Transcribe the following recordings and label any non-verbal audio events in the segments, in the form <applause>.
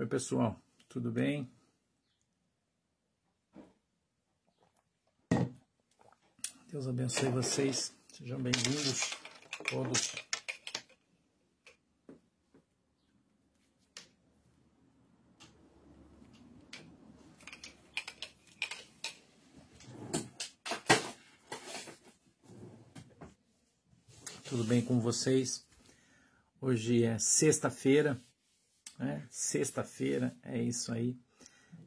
Oi, pessoal, tudo bem? Deus abençoe vocês. Sejam bem-vindos todos. Tudo bem com vocês? Hoje é sexta-feira, né? Sexta-feira, é isso aí.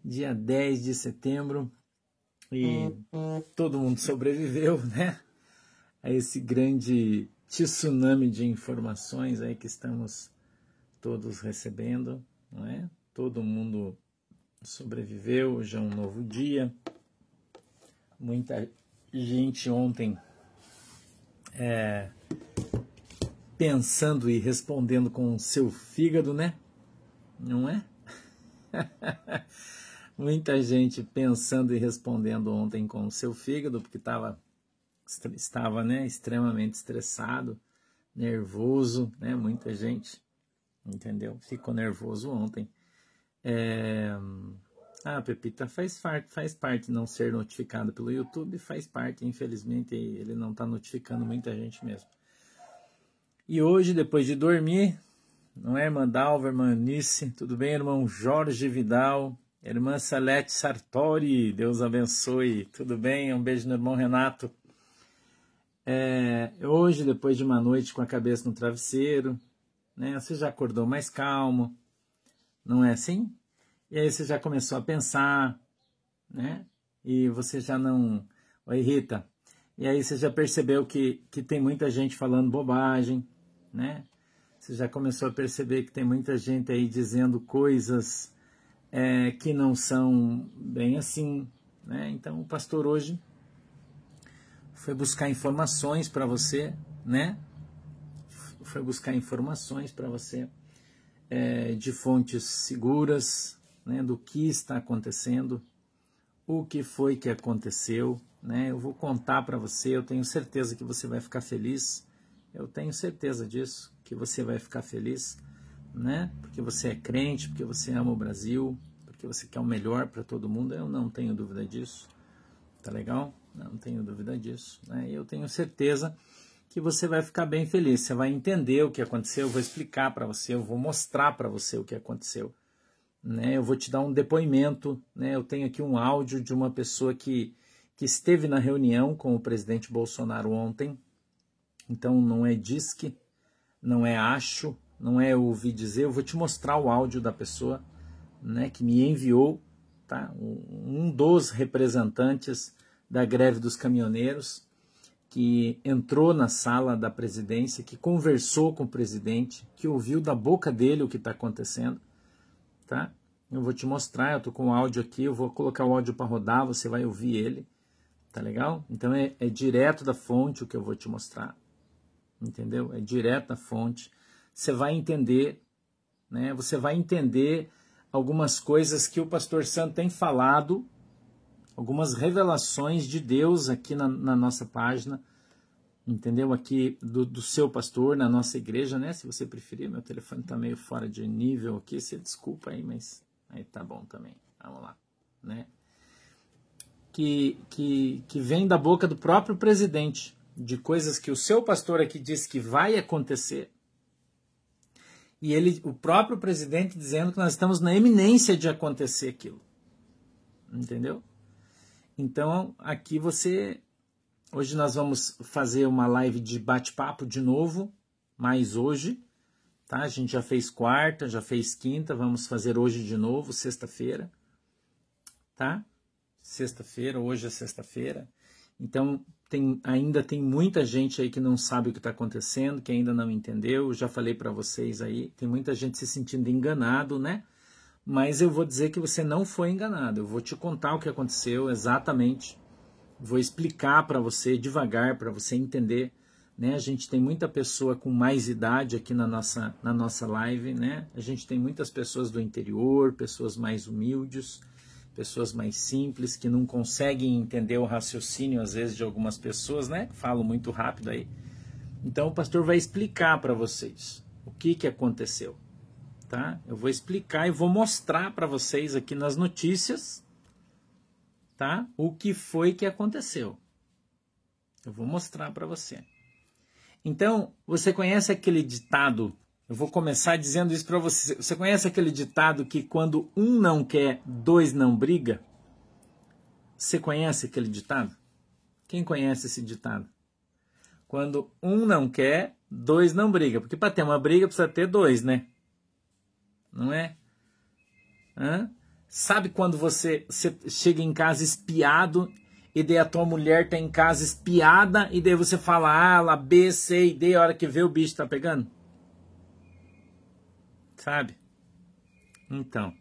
Dia 10 de setembro e todo mundo sobreviveu, <laughs> né? A esse grande tsunami de informações aí que estamos todos recebendo, não é? Todo mundo sobreviveu, hoje é um novo dia. Muita gente ontem é, pensando e respondendo com o seu fígado, né? Não é? <laughs> Muita gente pensando e respondendo ontem com o seu fígado, porque tava, estava né, extremamente estressado, nervoso, né? Muita gente, entendeu? Ficou nervoso ontem. É... Ah, Pepita, faz, faz parte não ser notificado pelo YouTube, faz parte, infelizmente, ele não está notificando muita gente mesmo. E hoje, depois de dormir, não é, irmã Dalva, irmã Nice, tudo bem, irmão Jorge Vidal, irmã Salete Sartori, Deus abençoe, tudo bem? Um beijo no irmão Renato. É, hoje, depois de uma noite com a cabeça no travesseiro, né, você já acordou mais calmo, não é assim? E aí você já começou a pensar, né? E você já não. Oi, Rita. E aí você já percebeu que, que tem muita gente falando bobagem, né? Você já começou a perceber que tem muita gente aí dizendo coisas é, que não são bem assim, né? Então o pastor hoje foi buscar informações para você, né? Foi buscar informações para você é, de fontes seguras, né? Do que está acontecendo, o que foi que aconteceu, né? Eu vou contar para você. Eu tenho certeza que você vai ficar feliz eu tenho certeza disso, que você vai ficar feliz, né? Porque você é crente, porque você ama o Brasil, porque você quer o melhor para todo mundo. Eu não tenho dúvida disso. Tá legal? Não tenho dúvida disso. Né? Eu tenho certeza que você vai ficar bem feliz. Você vai entender o que aconteceu. Eu vou explicar para você. Eu vou mostrar para você o que aconteceu. Né? Eu vou te dar um depoimento. Né? Eu tenho aqui um áudio de uma pessoa que, que esteve na reunião com o presidente Bolsonaro ontem. Então não é disque, não é acho, não é ouvir dizer. Eu vou te mostrar o áudio da pessoa né, que me enviou, tá? um dos representantes da greve dos caminhoneiros, que entrou na sala da presidência, que conversou com o presidente, que ouviu da boca dele o que está acontecendo. Tá? Eu vou te mostrar, eu estou com o áudio aqui, eu vou colocar o áudio para rodar, você vai ouvir ele. Tá legal? Então é, é direto da fonte o que eu vou te mostrar entendeu? É direto da fonte. Você vai entender, né? Você vai entender algumas coisas que o pastor Santo tem falado, algumas revelações de Deus aqui na, na nossa página, entendeu? Aqui do, do, seu pastor, na nossa igreja, né? Se você preferir, meu telefone tá meio fora de nível aqui, você desculpa aí, mas aí tá bom também. Vamos lá, né? Que, que, que vem da boca do próprio presidente de coisas que o seu pastor aqui disse que vai acontecer. E ele, o próprio presidente dizendo que nós estamos na eminência de acontecer aquilo. Entendeu? Então, aqui você hoje nós vamos fazer uma live de bate-papo de novo, mais hoje, tá? A gente já fez quarta, já fez quinta, vamos fazer hoje de novo, sexta-feira, tá? Sexta-feira, hoje é sexta-feira. Então, tem, ainda tem muita gente aí que não sabe o que está acontecendo, que ainda não entendeu. já falei para vocês aí, tem muita gente se sentindo enganado, né? Mas eu vou dizer que você não foi enganado. Eu vou te contar o que aconteceu exatamente. Vou explicar para você devagar, para você entender. Né? A gente tem muita pessoa com mais idade aqui na nossa, na nossa live, né? A gente tem muitas pessoas do interior, pessoas mais humildes pessoas mais simples que não conseguem entender o raciocínio às vezes de algumas pessoas, né? Falo muito rápido aí. Então o pastor vai explicar para vocês o que que aconteceu, tá? Eu vou explicar e vou mostrar para vocês aqui nas notícias, tá? O que foi que aconteceu. Eu vou mostrar para você. Então, você conhece aquele ditado? Eu vou começar dizendo isso para você. Você conhece aquele ditado que quando um não quer, dois não briga? Você conhece aquele ditado? Quem conhece esse ditado? Quando um não quer, dois não briga. Porque para ter uma briga precisa ter dois, né? Não é? Hã? Sabe quando você, você chega em casa espiado e daí a tua mulher tá em casa espiada e daí você fala A, B, C e D, a hora que vê o bicho tá pegando? Sabe? Então.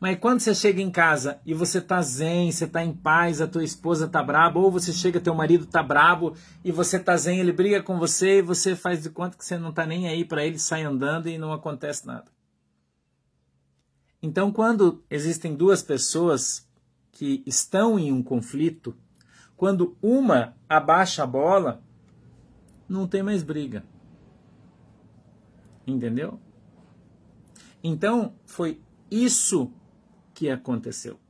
Mas quando você chega em casa e você tá zen, você tá em paz, a tua esposa tá braba, ou você chega, teu marido tá brabo e você tá zen, ele briga com você e você faz de conta que você não tá nem aí para ele, sai andando e não acontece nada. Então, quando existem duas pessoas que estão em um conflito, quando uma abaixa a bola, não tem mais briga. Entendeu? Então, foi isso que aconteceu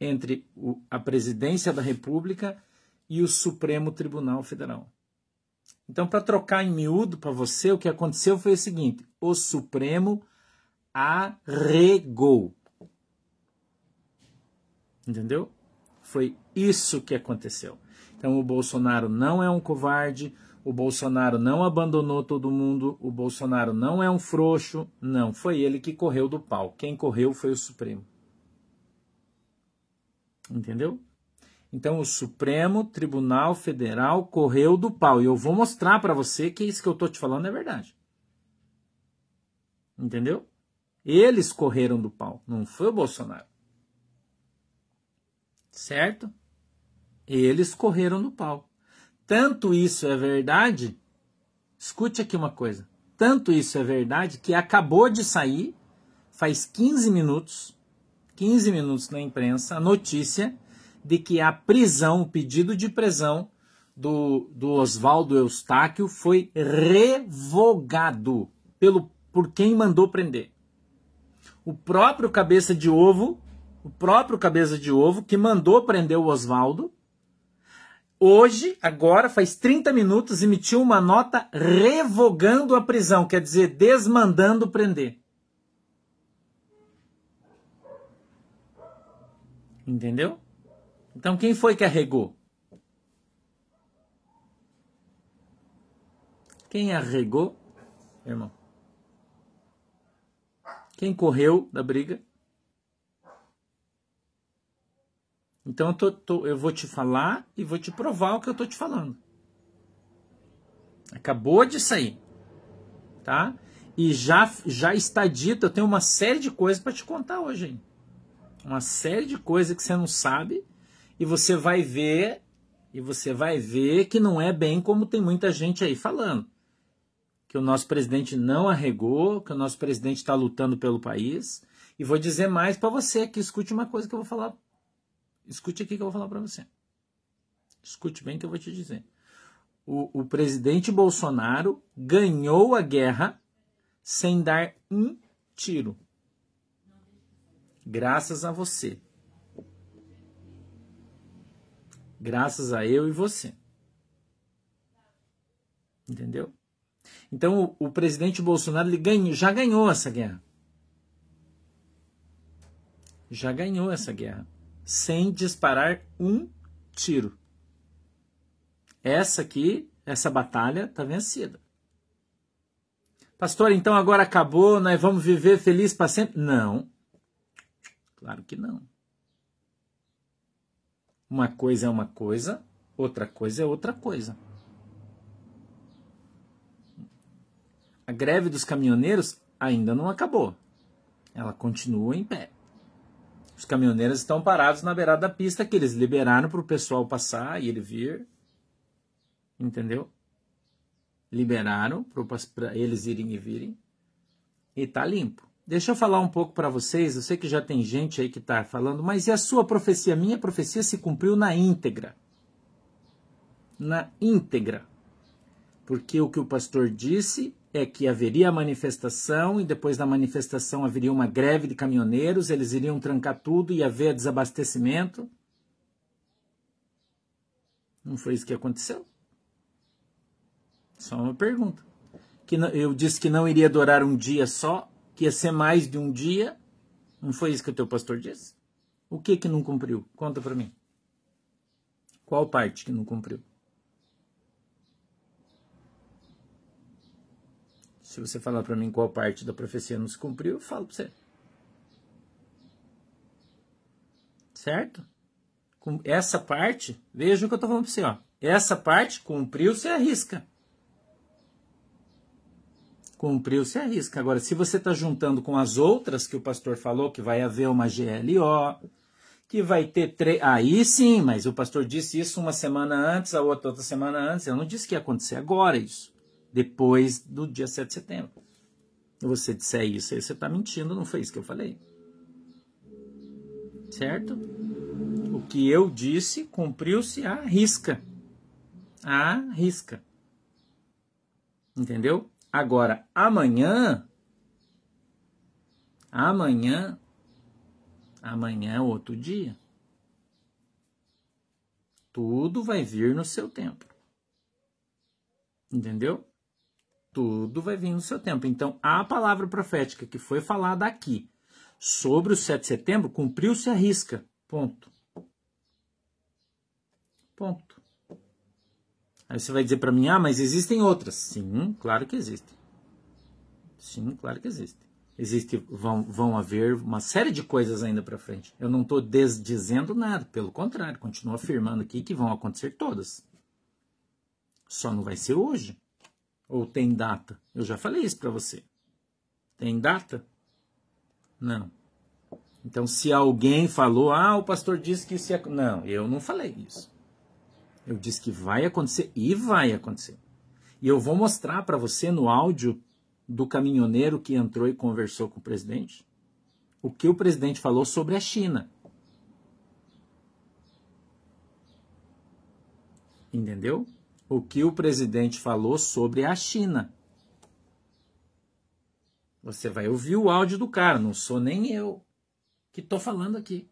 entre o, a presidência da República e o Supremo Tribunal Federal. Então, para trocar em miúdo para você, o que aconteceu foi o seguinte: o Supremo arregou. Entendeu? Foi isso que aconteceu. Então, o Bolsonaro não é um covarde, o Bolsonaro não abandonou todo mundo, o Bolsonaro não é um frouxo, não, foi ele que correu do pau. Quem correu foi o Supremo. Entendeu? Então o Supremo Tribunal Federal correu do pau. E eu vou mostrar para você que isso que eu tô te falando é verdade. Entendeu? Eles correram do pau, não foi o Bolsonaro. Certo? Eles correram do pau. Tanto isso é verdade, escute aqui uma coisa. Tanto isso é verdade que acabou de sair, faz 15 minutos, 15 minutos na imprensa, a notícia de que a prisão, o pedido de prisão do, do Oswaldo Eustáquio foi revogado pelo, por quem mandou prender. O próprio cabeça de ovo, o próprio cabeça de ovo que mandou prender o Oswaldo, hoje, agora, faz 30 minutos, emitiu uma nota revogando a prisão, quer dizer, desmandando prender. Entendeu? Então quem foi que arregou? Quem arregou, irmão? Quem correu da briga? Então eu, tô, tô, eu vou te falar e vou te provar o que eu tô te falando. Acabou de sair, tá? E já já está dito, eu tenho uma série de coisas para te contar hoje, hein? Uma série de coisas que você não sabe e você vai ver e você vai ver que não é bem como tem muita gente aí falando. Que o nosso presidente não arregou, que o nosso presidente está lutando pelo país. E vou dizer mais para você que escute uma coisa que eu vou falar Escute aqui que eu vou falar para você. Escute bem que eu vou te dizer. O, o presidente Bolsonaro ganhou a guerra sem dar um tiro. Graças a você. Graças a eu e você. Entendeu? Então o, o presidente Bolsonaro ele ganhou, já ganhou essa guerra. Já ganhou essa guerra sem disparar um tiro. Essa aqui, essa batalha está vencida. Pastor, então agora acabou, nós vamos viver feliz para sempre? Não. Claro que não. Uma coisa é uma coisa, outra coisa é outra coisa. A greve dos caminhoneiros ainda não acabou. Ela continua em pé. Os caminhoneiros estão parados na beirada da pista que eles liberaram para o pessoal passar e ele vir. Entendeu? Liberaram para eles irem e virem. E tá limpo. Deixa eu falar um pouco para vocês. Eu sei que já tem gente aí que está falando, mas e a sua profecia? A minha profecia se cumpriu na íntegra. Na íntegra. Porque o que o pastor disse é que haveria manifestação e depois da manifestação haveria uma greve de caminhoneiros, eles iriam trancar tudo e haver desabastecimento. Não foi isso que aconteceu? Só uma pergunta. Que eu disse que não iria durar um dia só, que ia ser mais de um dia. Não foi isso que o teu pastor disse? O que que não cumpriu? Conta para mim. Qual parte que não cumpriu? Se você falar para mim qual parte da profecia não se cumpriu, eu falo para você. Certo? Com essa parte, veja o que eu estou falando para você. Ó. Essa parte cumpriu, você arrisca. Cumpriu, você arrisca. Agora, se você está juntando com as outras que o pastor falou, que vai haver uma GLO, que vai ter três. Aí sim, mas o pastor disse isso uma semana antes, a outra outra semana antes. Eu não disse que ia acontecer agora isso depois do dia 7 de setembro. Se você disser isso, aí você está mentindo, não foi isso que eu falei. Certo? O que eu disse cumpriu-se à risca. À risca. Entendeu? Agora, amanhã. Amanhã. Amanhã é outro dia. Tudo vai vir no seu tempo. Entendeu? Tudo vai vir no seu tempo. Então, a palavra profética que foi falada aqui sobre o 7 de setembro cumpriu-se a risca. Ponto. Ponto. Aí você vai dizer para mim: ah, mas existem outras. Sim, claro que existem. Sim, claro que existem. Existe, vão, vão haver uma série de coisas ainda para frente. Eu não estou desdizendo nada, pelo contrário, continuo afirmando aqui que vão acontecer todas. Só não vai ser hoje. Ou tem data? Eu já falei isso para você. Tem data? Não. Então, se alguém falou, ah, o pastor disse que isso ia. Não, eu não falei isso. Eu disse que vai acontecer e vai acontecer. E eu vou mostrar para você no áudio do caminhoneiro que entrou e conversou com o presidente o que o presidente falou sobre a China. Entendeu? O que o presidente falou sobre a China. Você vai ouvir o áudio do cara, não sou nem eu que estou falando aqui.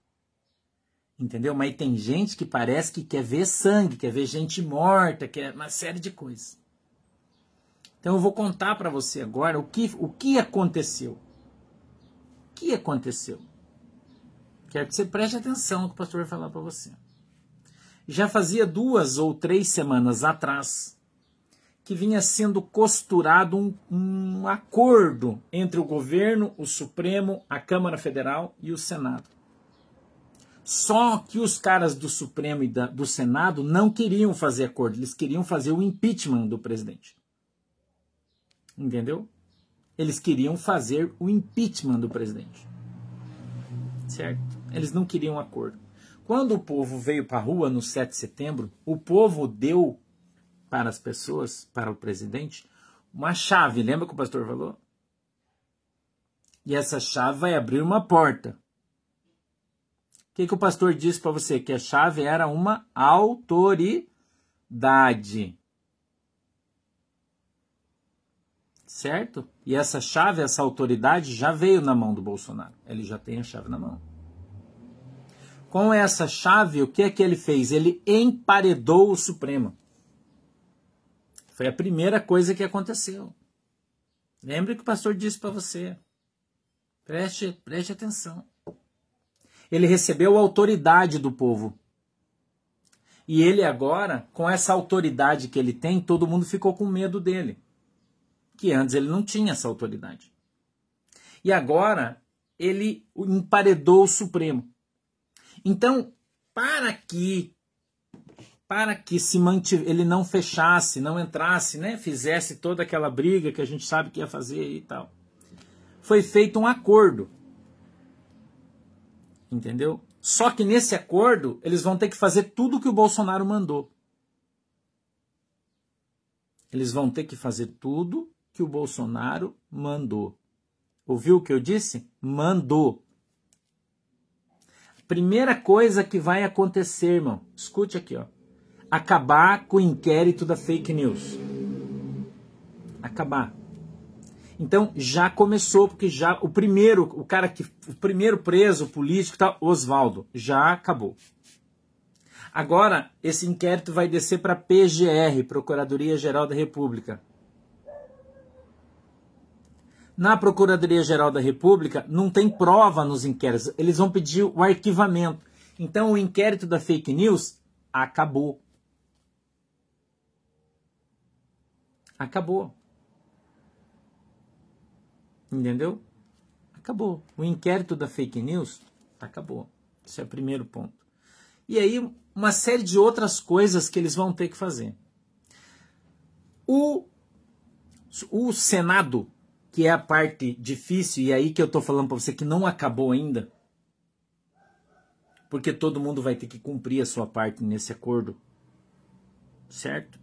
Entendeu? Mas tem gente que parece que quer ver sangue, quer ver gente morta, quer uma série de coisas. Então eu vou contar para você agora o que, o que aconteceu. O que aconteceu? Quero que você preste atenção no que o pastor vai falar para você já fazia duas ou três semanas atrás que vinha sendo costurado um, um, acordo entre o governo, o Supremo, a Câmara Federal e o Senado. Só que os caras do Supremo e da, do Senado não queriam fazer acordo, eles queriam fazer o impeachment do presidente. Entendeu? Eles queriam fazer o impeachment do presidente. Certo? Eles não queriam acordo. Quando o povo veio para a rua no 7 de setembro, o povo deu para as pessoas, para o presidente, uma chave. Lembra que o pastor falou? E essa chave vai abrir uma porta. O que, que o pastor disse para você? Que a chave era uma autoridade. Certo? E essa chave, essa autoridade já veio na mão do Bolsonaro. Ele já tem a chave na mão. Com essa chave, o que é que ele fez? Ele emparedou o Supremo. Foi a primeira coisa que aconteceu. Lembre que o pastor disse para você. Preste, preste atenção. Ele recebeu a autoridade do povo. E ele agora, com essa autoridade que ele tem, todo mundo ficou com medo dele. Que antes ele não tinha essa autoridade. E agora ele emparedou o Supremo. Então, para que para que se mantive, ele não fechasse, não entrasse, né, fizesse toda aquela briga que a gente sabe que ia fazer e tal. Foi feito um acordo. Entendeu? Só que nesse acordo, eles vão ter que fazer tudo que o Bolsonaro mandou. Eles vão ter que fazer tudo que o Bolsonaro mandou. Ouviu o que eu disse? Mandou. Primeira coisa que vai acontecer, irmão, escute aqui, ó. Acabar com o inquérito da fake news. Acabar. Então já começou, porque já o primeiro, o cara que o primeiro preso político tá Oswaldo, já acabou. Agora esse inquérito vai descer para PGR, Procuradoria Geral da República. Na Procuradoria Geral da República não tem prova nos inquéritos, eles vão pedir o arquivamento. Então o inquérito da fake news acabou. Acabou. Entendeu? Acabou. O inquérito da fake news acabou. Esse é o primeiro ponto. E aí, uma série de outras coisas que eles vão ter que fazer. O, o Senado, que é a parte difícil, e aí que eu estou falando para você que não acabou ainda, porque todo mundo vai ter que cumprir a sua parte nesse acordo, certo?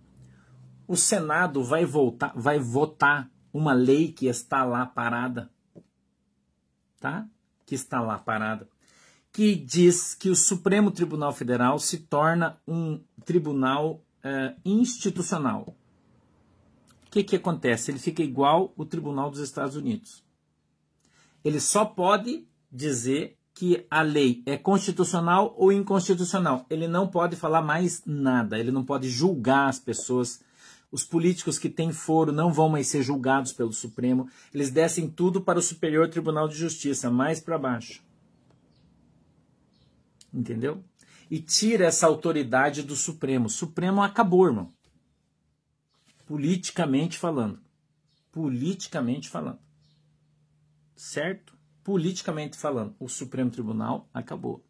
O Senado vai voltar, vai votar uma lei que está lá parada, tá? Que está lá parada, que diz que o Supremo Tribunal Federal se torna um tribunal é, institucional. O que, que acontece? Ele fica igual o Tribunal dos Estados Unidos. Ele só pode dizer que a lei é constitucional ou inconstitucional. Ele não pode falar mais nada, ele não pode julgar as pessoas os políticos que têm foro não vão mais ser julgados pelo Supremo. Eles descem tudo para o Superior Tribunal de Justiça, mais para baixo. Entendeu? E tira essa autoridade do Supremo. O Supremo acabou, irmão. Politicamente falando. Politicamente falando. Certo? Politicamente falando, o Supremo Tribunal acabou.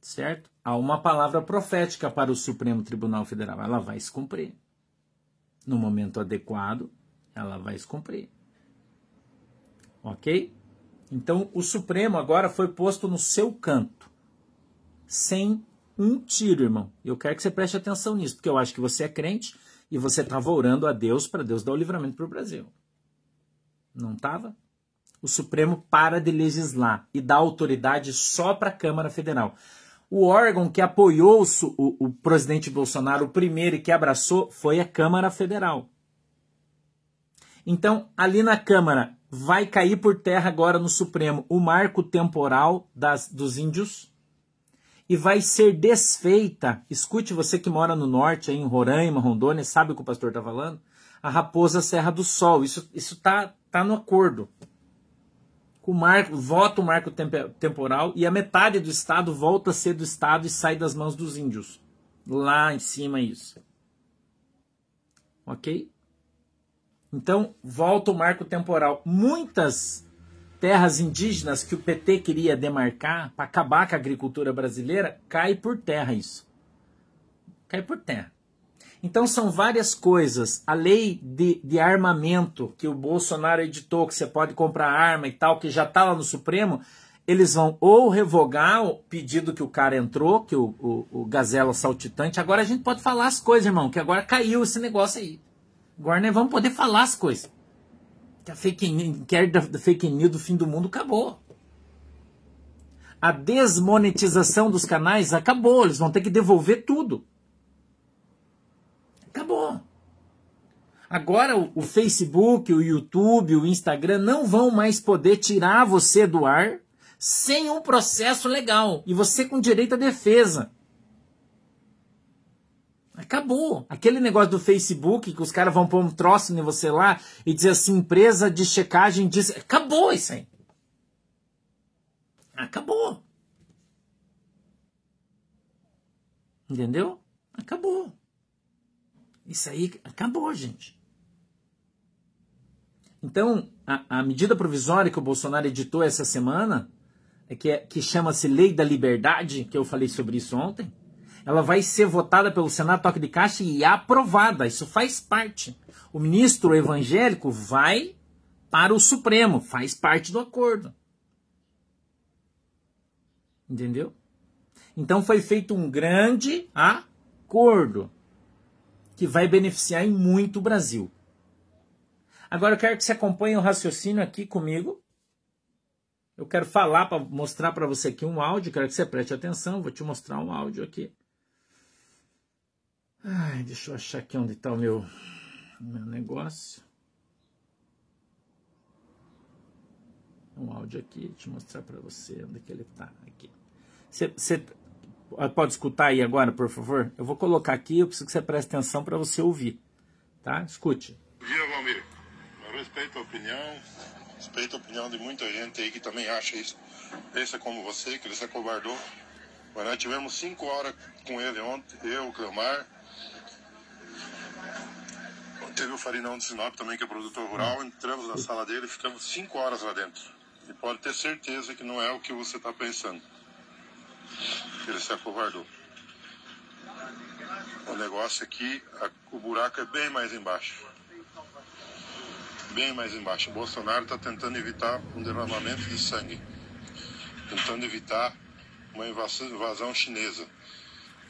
Certo? Há uma palavra profética para o Supremo Tribunal Federal. Ela vai se cumprir no momento adequado, ela vai se cumprir. Ok? Então o Supremo agora foi posto no seu canto, sem um tiro, irmão. Eu quero que você preste atenção nisso, porque eu acho que você é crente e você estava orando a Deus para Deus dar o livramento para o Brasil. Não estava? O Supremo para de legislar e dá autoridade só para a Câmara Federal. O órgão que apoiou o, o presidente Bolsonaro, o primeiro e que abraçou, foi a Câmara Federal. Então, ali na Câmara, vai cair por terra agora no Supremo o marco temporal das, dos índios e vai ser desfeita. Escute você que mora no norte, aí em Roraima, Rondônia, sabe o que o pastor está falando? A Raposa Serra do Sol. Isso está tá no acordo o marco, vota o marco temporal e a metade do Estado volta a ser do Estado e sai das mãos dos índios. Lá em cima isso. Ok? Então, volta o marco temporal. Muitas terras indígenas que o PT queria demarcar para acabar com a agricultura brasileira, cai por terra isso. Cai por terra. Então são várias coisas. A lei de, de armamento que o Bolsonaro editou, que você pode comprar arma e tal, que já está lá no Supremo, eles vão ou revogar o pedido que o cara entrou, que o, o, o Gazela Saltitante. Agora a gente pode falar as coisas, irmão, que agora caiu esse negócio aí. Agora nós vamos poder falar as coisas. Que a fake news, da, fake news do fim do mundo acabou. A desmonetização dos canais acabou, eles vão ter que devolver tudo. Acabou. Agora o Facebook, o YouTube, o Instagram não vão mais poder tirar você do ar sem um processo legal e você com direito à defesa. Acabou. Aquele negócio do Facebook que os caras vão pôr um troço em você lá e dizer assim, empresa de checagem diz. Acabou isso aí. Acabou. Entendeu? Acabou. Isso aí acabou, gente. Então, a, a medida provisória que o Bolsonaro editou essa semana, é que, é, que chama-se Lei da Liberdade, que eu falei sobre isso ontem, ela vai ser votada pelo Senado Toque de Caixa e aprovada. Isso faz parte. O ministro evangélico vai para o Supremo, faz parte do acordo. Entendeu? Então foi feito um grande acordo que vai beneficiar em muito o Brasil. Agora eu quero que você acompanhe o raciocínio aqui comigo. Eu quero falar para mostrar para você aqui um áudio, quero que você preste atenção, vou te mostrar um áudio aqui. Ai, deixa eu achar aqui onde está o meu, meu negócio. um áudio aqui, deixa eu mostrar para você onde que ele está aqui. Você pode escutar aí agora, por favor? Eu vou colocar aqui, eu preciso que você preste atenção para você ouvir, tá? Escute. Bom dia, Valmir. Eu respeito a opinião, respeito a opinião de muita gente aí que também acha isso. Pensa como você, que ele se acovardou. Mas nós tivemos cinco horas com ele ontem, eu, o Cleomar, Teve o Farinão de Sinop também, que é produtor rural. Entramos na sala dele e ficamos cinco horas lá dentro. E pode ter certeza que não é o que você está pensando. Ele se acovardou. O negócio aqui, a, o buraco é bem mais embaixo. Bem mais embaixo. O Bolsonaro está tentando evitar um derramamento de sangue. Tentando evitar uma invasão, invasão chinesa.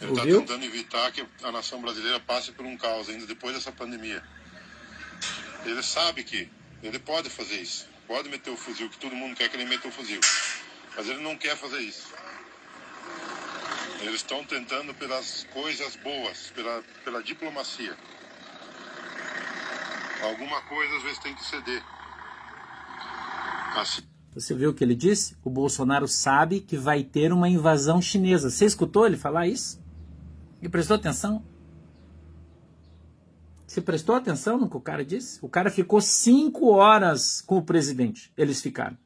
Ele está tentando evitar que a nação brasileira passe por um caos ainda depois dessa pandemia. Ele sabe que ele pode fazer isso. Pode meter o fuzil, que todo mundo quer que ele meta o fuzil. Mas ele não quer fazer isso. Eles estão tentando pelas coisas boas, pela, pela diplomacia. Alguma coisa às vezes tem que ceder. Assim. Você viu o que ele disse? O Bolsonaro sabe que vai ter uma invasão chinesa. Você escutou ele falar isso? E prestou atenção? Você prestou atenção no que o cara disse? O cara ficou cinco horas com o presidente. Eles ficaram.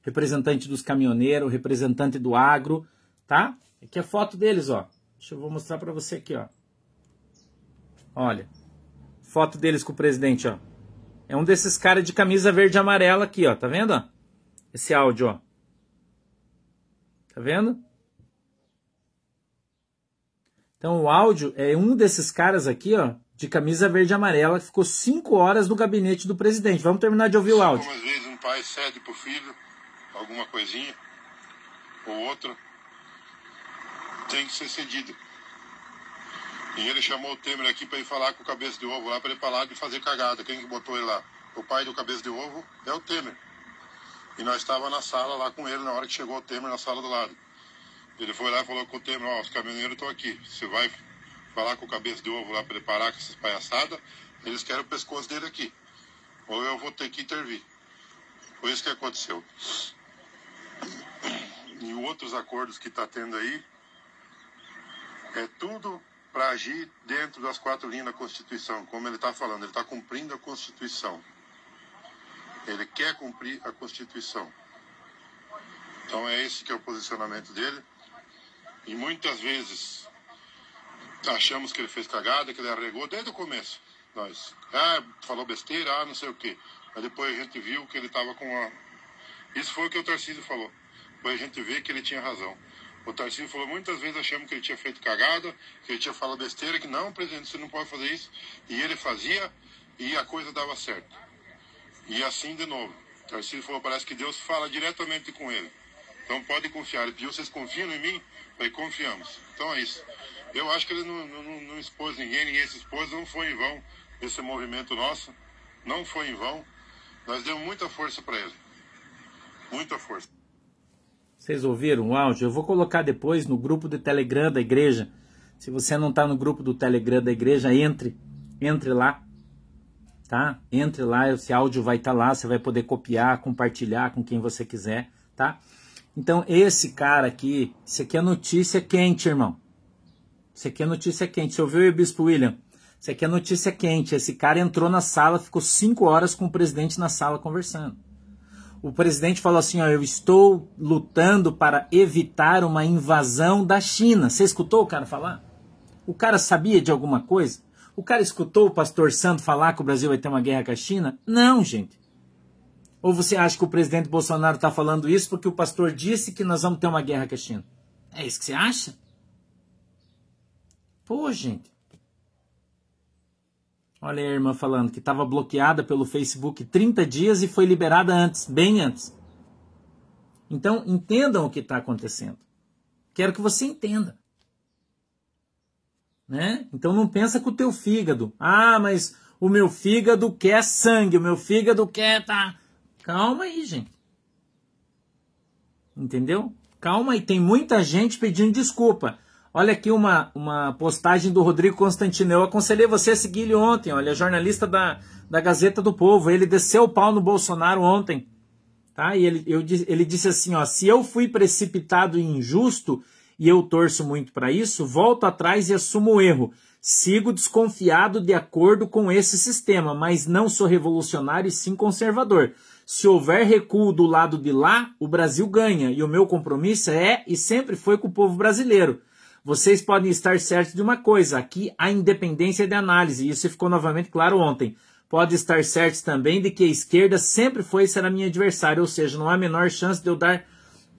Representante dos caminhoneiros, representante do agro, tá? Aqui é foto deles, ó. Deixa eu vou mostrar para você aqui, ó. Olha. Foto deles com o presidente, ó. É um desses caras de camisa verde e amarela aqui, ó. Tá vendo? Esse áudio, ó. Tá vendo? Então o áudio é um desses caras aqui, ó, de camisa verde e amarela, que ficou cinco horas no gabinete do presidente. Vamos terminar de ouvir o áudio. Algumas vezes um pai cede pro filho alguma coisinha, ou outra, tem que ser cedido. E ele chamou o Temer aqui para ir falar com o cabeça de ovo lá, para ele falar de fazer cagada. Quem que botou ele lá? O pai do cabeça de ovo é o Temer. E nós estávamos na sala lá com ele na hora que chegou o Temer na sala do lado. Ele foi lá e falou com o Temer, ó, os caminhoneiros estão aqui. Você vai falar com o cabeça de ovo lá para ele parar com essas palhaçadas, eles querem o pescoço dele aqui. Ou eu vou ter que intervir. Foi isso que aconteceu. E outros acordos que está tendo aí, é tudo para agir dentro das quatro linhas da Constituição, como ele está falando, ele está cumprindo a Constituição. Ele quer cumprir a Constituição. Então é esse que é o posicionamento dele. E muitas vezes achamos que ele fez cagada, que ele arregou desde o começo. Nós, ah, falou besteira, ah, não sei o quê. Mas depois a gente viu que ele estava com a. Isso foi o que o Tarcísio falou. Depois a gente vê que ele tinha razão. O Tarcísio falou muitas vezes achamos que ele tinha feito cagada, que ele tinha falado besteira, que não, presidente, você não pode fazer isso. E ele fazia e a coisa dava certo. E assim de novo. O Tarcísio falou, parece que Deus fala diretamente com ele. Então pode confiar. Ele pediu, vocês confiam em mim? Aí confiamos. Então é isso. Eu acho que ele não, não, não expôs ninguém, ninguém se expôs, não foi em vão esse movimento nosso. Não foi em vão. Nós demos muita força para ele. Muita força. Vocês ouviram o áudio? Eu vou colocar depois no grupo do Telegram da igreja. Se você não está no grupo do Telegram da igreja, entre. Entre lá. Tá? Entre lá, esse áudio vai estar tá lá. Você vai poder copiar, compartilhar com quem você quiser. Tá? Então, esse cara aqui, isso aqui é notícia quente, irmão. Isso aqui é notícia quente. Você ouviu o Bispo William? Isso aqui é notícia quente. Esse cara entrou na sala, ficou cinco horas com o presidente na sala conversando. O presidente falou assim: ó, eu estou lutando para evitar uma invasão da China. Você escutou o cara falar? O cara sabia de alguma coisa? O cara escutou o pastor Santo falar que o Brasil vai ter uma guerra com a China? Não, gente. Ou você acha que o presidente Bolsonaro está falando isso porque o pastor disse que nós vamos ter uma guerra com a China? É isso que você acha? Pô, gente. Olha a irmã falando que estava bloqueada pelo Facebook 30 dias e foi liberada antes, bem antes. Então, entendam o que está acontecendo. Quero que você entenda. Né? Então não pensa com o teu fígado. Ah, mas o meu fígado quer sangue, o meu fígado quer tá Calma aí, gente. Entendeu? Calma aí, tem muita gente pedindo desculpa. Olha aqui uma, uma postagem do Rodrigo Constantino. Eu aconselhei você a seguir ele ontem. Olha, jornalista da, da Gazeta do Povo. Ele desceu o pau no Bolsonaro ontem. Tá? E ele, eu, ele disse assim: ó, se eu fui precipitado e injusto, e eu torço muito para isso, volto atrás e assumo o erro. Sigo desconfiado de acordo com esse sistema, mas não sou revolucionário e sim conservador. Se houver recuo do lado de lá, o Brasil ganha, e o meu compromisso é e sempre foi com o povo brasileiro. Vocês podem estar certos de uma coisa: aqui há independência de análise, isso ficou novamente claro ontem pode estar certos também de que a esquerda sempre foi e será minha adversária, ou seja, não há a menor chance de eu dar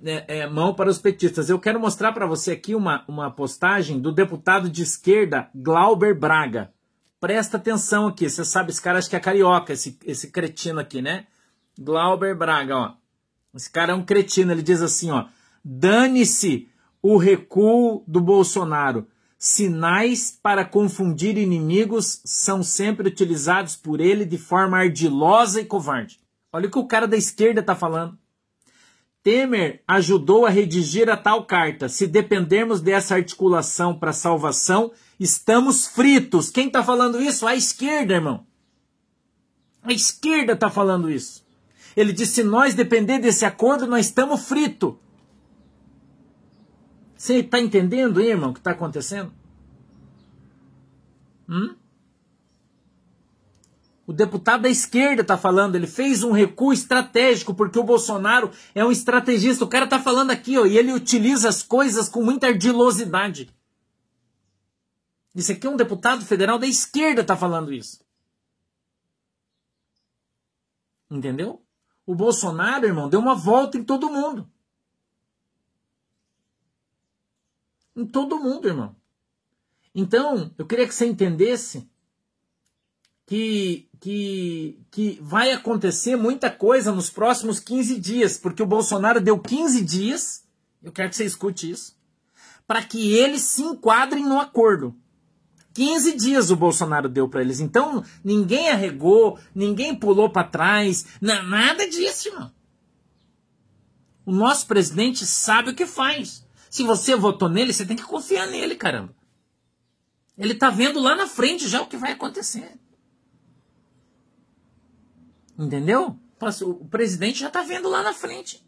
é, é, mão para os petistas. Eu quero mostrar para você aqui uma, uma postagem do deputado de esquerda Glauber Braga. Presta atenção aqui, você sabe, esse cara acho que é carioca, esse, esse cretino aqui, né? Glauber Braga, ó. Esse cara é um cretino, ele diz assim, ó. Dane-se o recuo do Bolsonaro. Sinais para confundir inimigos são sempre utilizados por ele de forma ardilosa e covarde. Olha o que o cara da esquerda está falando. Temer ajudou a redigir a tal carta. Se dependermos dessa articulação para salvação, estamos fritos. Quem está falando isso? A esquerda, irmão. A esquerda está falando isso. Ele disse: se nós depender desse acordo, nós estamos fritos. Você está entendendo, irmão, o que está acontecendo? Hum? O deputado da esquerda está falando, ele fez um recuo estratégico, porque o Bolsonaro é um estrategista. O cara está falando aqui, ó, e ele utiliza as coisas com muita ardilosidade. Isso aqui é um deputado federal da esquerda está falando isso. Entendeu? O Bolsonaro, irmão, deu uma volta em todo mundo. Em todo mundo, irmão. Então, eu queria que você entendesse que, que, que vai acontecer muita coisa nos próximos 15 dias, porque o Bolsonaro deu 15 dias, eu quero que você escute isso, para que eles se enquadrem no acordo. 15 dias o Bolsonaro deu para eles. Então, ninguém arregou, ninguém pulou para trás, nada disso, irmão. O nosso presidente sabe o que faz. Se você votou nele, você tem que confiar nele, caramba. Ele tá vendo lá na frente já o que vai acontecer. Entendeu? O presidente já tá vendo lá na frente.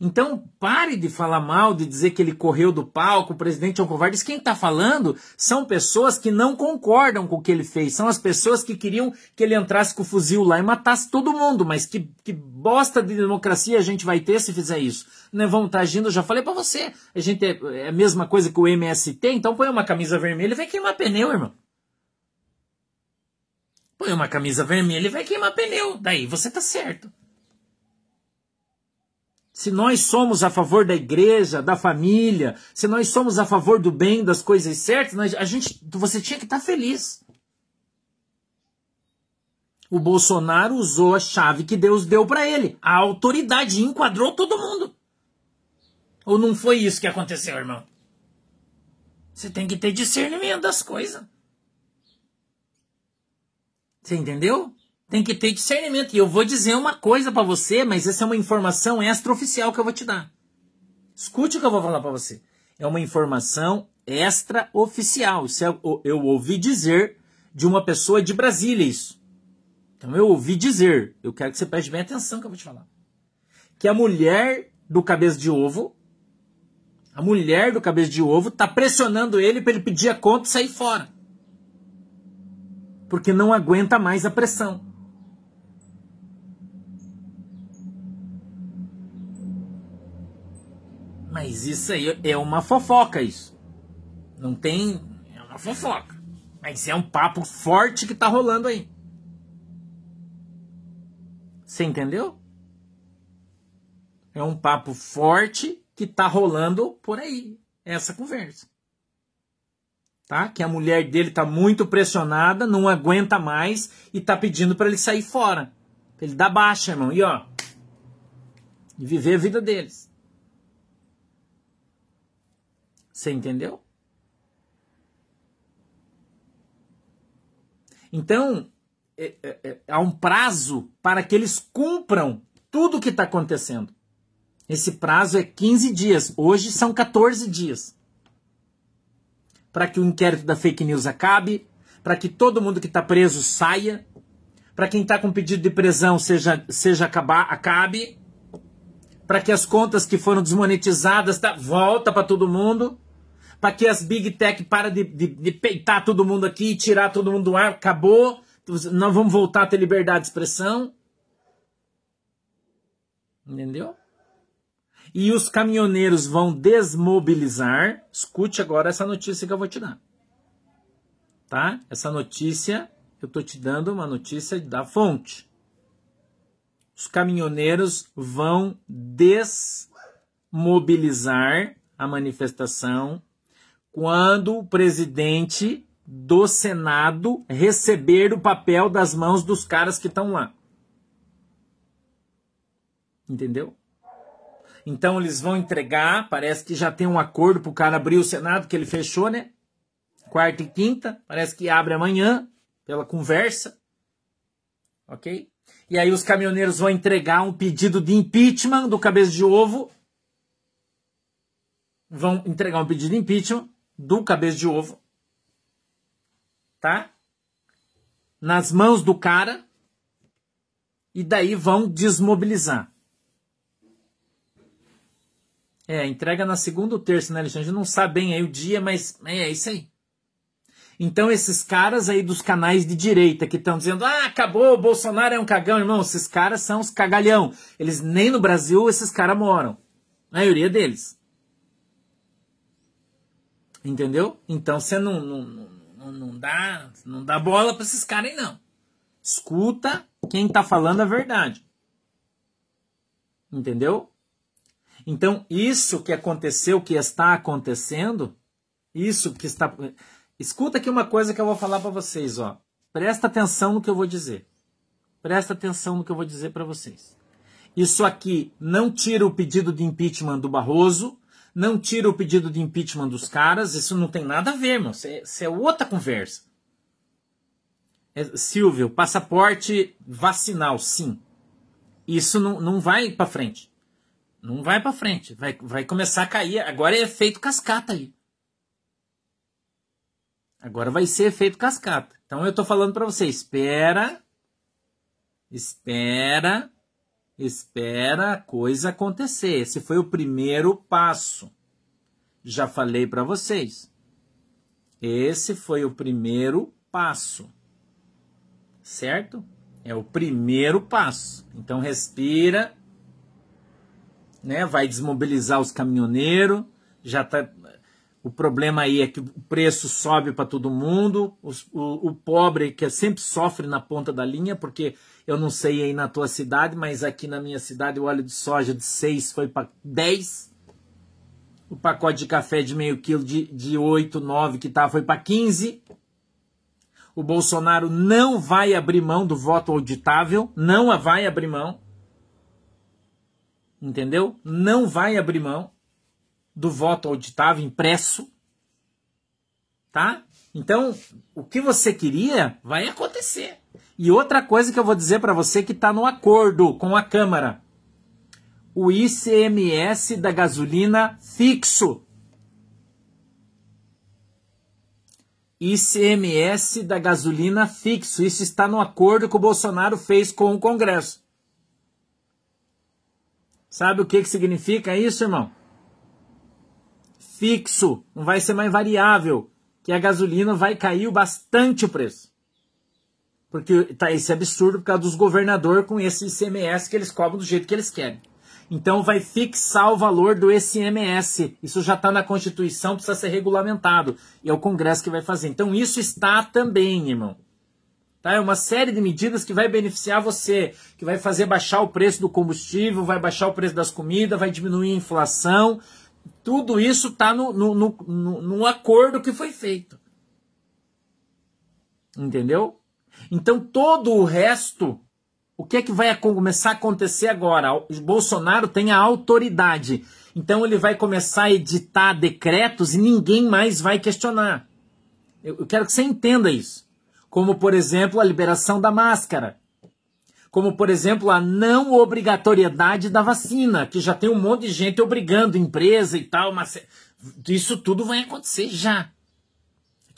Então, pare de falar mal, de dizer que ele correu do palco, o presidente é um covarde. Quem está falando são pessoas que não concordam com o que ele fez. São as pessoas que queriam que ele entrasse com o fuzil lá e matasse todo mundo. Mas que, que bosta de democracia a gente vai ter se fizer isso? Né, vão estar tá agindo, eu já falei para você. A gente é, é, a mesma coisa que o MST, então põe uma camisa vermelha e vai queimar pneu, irmão. Põe uma camisa vermelha e vai queimar pneu. Daí você tá certo se nós somos a favor da igreja, da família, se nós somos a favor do bem, das coisas certas, nós, a gente, você tinha que estar feliz. O Bolsonaro usou a chave que Deus deu para ele, a autoridade, enquadrou todo mundo. Ou não foi isso que aconteceu, irmão? Você tem que ter discernimento das coisas. Você entendeu? Tem que ter discernimento. E eu vou dizer uma coisa para você, mas essa é uma informação extraoficial que eu vou te dar. Escute o que eu vou falar para você. É uma informação extraoficial. Isso é, eu ouvi dizer de uma pessoa de Brasília isso. Então eu ouvi dizer. Eu quero que você preste bem atenção que eu vou te falar. Que a mulher do cabeça de ovo, a mulher do cabeça de ovo tá pressionando ele para ele pedir a conta e sair fora. Porque não aguenta mais a pressão. Mas isso aí é uma fofoca, isso. Não tem. É uma fofoca. Mas é um papo forte que tá rolando aí. Você entendeu? É um papo forte que tá rolando por aí. Essa conversa. Tá? Que a mulher dele tá muito pressionada, não aguenta mais e tá pedindo para ele sair fora. Pra ele dar baixa, irmão. E ó. E viver a vida deles. Você entendeu? Então, é, é, é, há um prazo para que eles cumpram tudo o que está acontecendo. Esse prazo é 15 dias. Hoje são 14 dias. Para que o inquérito da fake news acabe, para que todo mundo que está preso saia, para quem está com pedido de prisão seja, seja acabar, acabe, para que as contas que foram desmonetizadas tá, volta para todo mundo, para que as big tech para de, de, de, peitar todo mundo aqui, tirar todo mundo do ar, acabou, não vamos voltar a ter liberdade de expressão. Entendeu? E os caminhoneiros vão desmobilizar. Escute agora essa notícia que eu vou te dar. Tá? Essa notícia, eu estou te dando uma notícia da fonte. Os caminhoneiros vão desmobilizar a manifestação quando o presidente do Senado receber o papel das mãos dos caras que estão lá. Entendeu? Então eles vão entregar, parece que já tem um acordo para o cara abrir o Senado, que ele fechou, né? Quarta e quinta, parece que abre amanhã, pela conversa. Ok? E aí os caminhoneiros vão entregar um pedido de impeachment do cabeça de ovo. Vão entregar um pedido de impeachment do cabeça de ovo. Tá? Nas mãos do cara. E daí vão desmobilizar. É, entrega na segunda ou terça, né, Alexandre? Não sabe bem aí o dia, mas é isso aí. Então, esses caras aí dos canais de direita que estão dizendo, ah, acabou, o Bolsonaro é um cagão, irmão, esses caras são os cagalhão. Eles nem no Brasil esses caras moram. A maioria deles. Entendeu? Então você não, não, não, não, dá, não dá bola para esses caras aí, não. Escuta quem tá falando a verdade. Entendeu? Então, isso que aconteceu, que está acontecendo, isso que está. Escuta aqui uma coisa que eu vou falar para vocês, ó. Presta atenção no que eu vou dizer. Presta atenção no que eu vou dizer para vocês. Isso aqui não tira o pedido de impeachment do Barroso, não tira o pedido de impeachment dos caras, isso não tem nada a ver. Isso é, isso é outra conversa. É, Silvio, passaporte vacinal, sim. Isso não, não vai para frente. Não vai para frente. Vai, vai começar a cair. Agora é efeito cascata aí. Agora vai ser efeito cascata. Então eu tô falando para você, espera, espera, espera a coisa acontecer. Esse foi o primeiro passo. Já falei para vocês. Esse foi o primeiro passo. Certo? É o primeiro passo. Então respira, né? Vai desmobilizar os caminhoneiros. Já tá o problema aí é que o preço sobe para todo mundo, o, o, pobre que sempre sofre na ponta da linha, porque eu não sei aí na tua cidade, mas aqui na minha cidade o óleo de soja de 6 foi para 10, o pacote de café de meio quilo de, de 8, 9 que tá foi para 15. O Bolsonaro não vai abrir mão do voto auditável, não vai abrir mão entendeu? Não vai abrir mão do voto auditável impresso, tá? Então, o que você queria vai acontecer. E outra coisa que eu vou dizer para você que está no acordo com a Câmara: o ICMS da gasolina fixo. ICMS da gasolina fixo. Isso está no acordo que o Bolsonaro fez com o Congresso. Sabe o que, que significa isso, irmão? Fixo, não vai ser mais variável, que a gasolina vai cair bastante o preço. Porque tá esse absurdo por causa dos governadores com esse ICMS que eles cobram do jeito que eles querem. Então vai fixar o valor do ICMS. Isso já está na Constituição, precisa ser regulamentado. E é o Congresso que vai fazer. Então isso está também, irmão. Tá? É uma série de medidas que vai beneficiar você, que vai fazer baixar o preço do combustível, vai baixar o preço das comidas, vai diminuir a inflação. Tudo isso está no, no, no, no acordo que foi feito. Entendeu? Então todo o resto, o que é que vai começar a acontecer agora? O Bolsonaro tem a autoridade. Então ele vai começar a editar decretos e ninguém mais vai questionar. Eu quero que você entenda isso como por exemplo a liberação da máscara, como por exemplo a não obrigatoriedade da vacina, que já tem um monte de gente obrigando empresa e tal, mas isso tudo vai acontecer já.